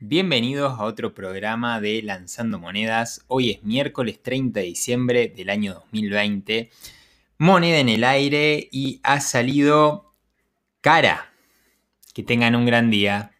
Bienvenidos a otro programa de Lanzando Monedas. Hoy es miércoles 30 de diciembre del año 2020. Moneda en el aire y ha salido cara. Que tengan un gran día.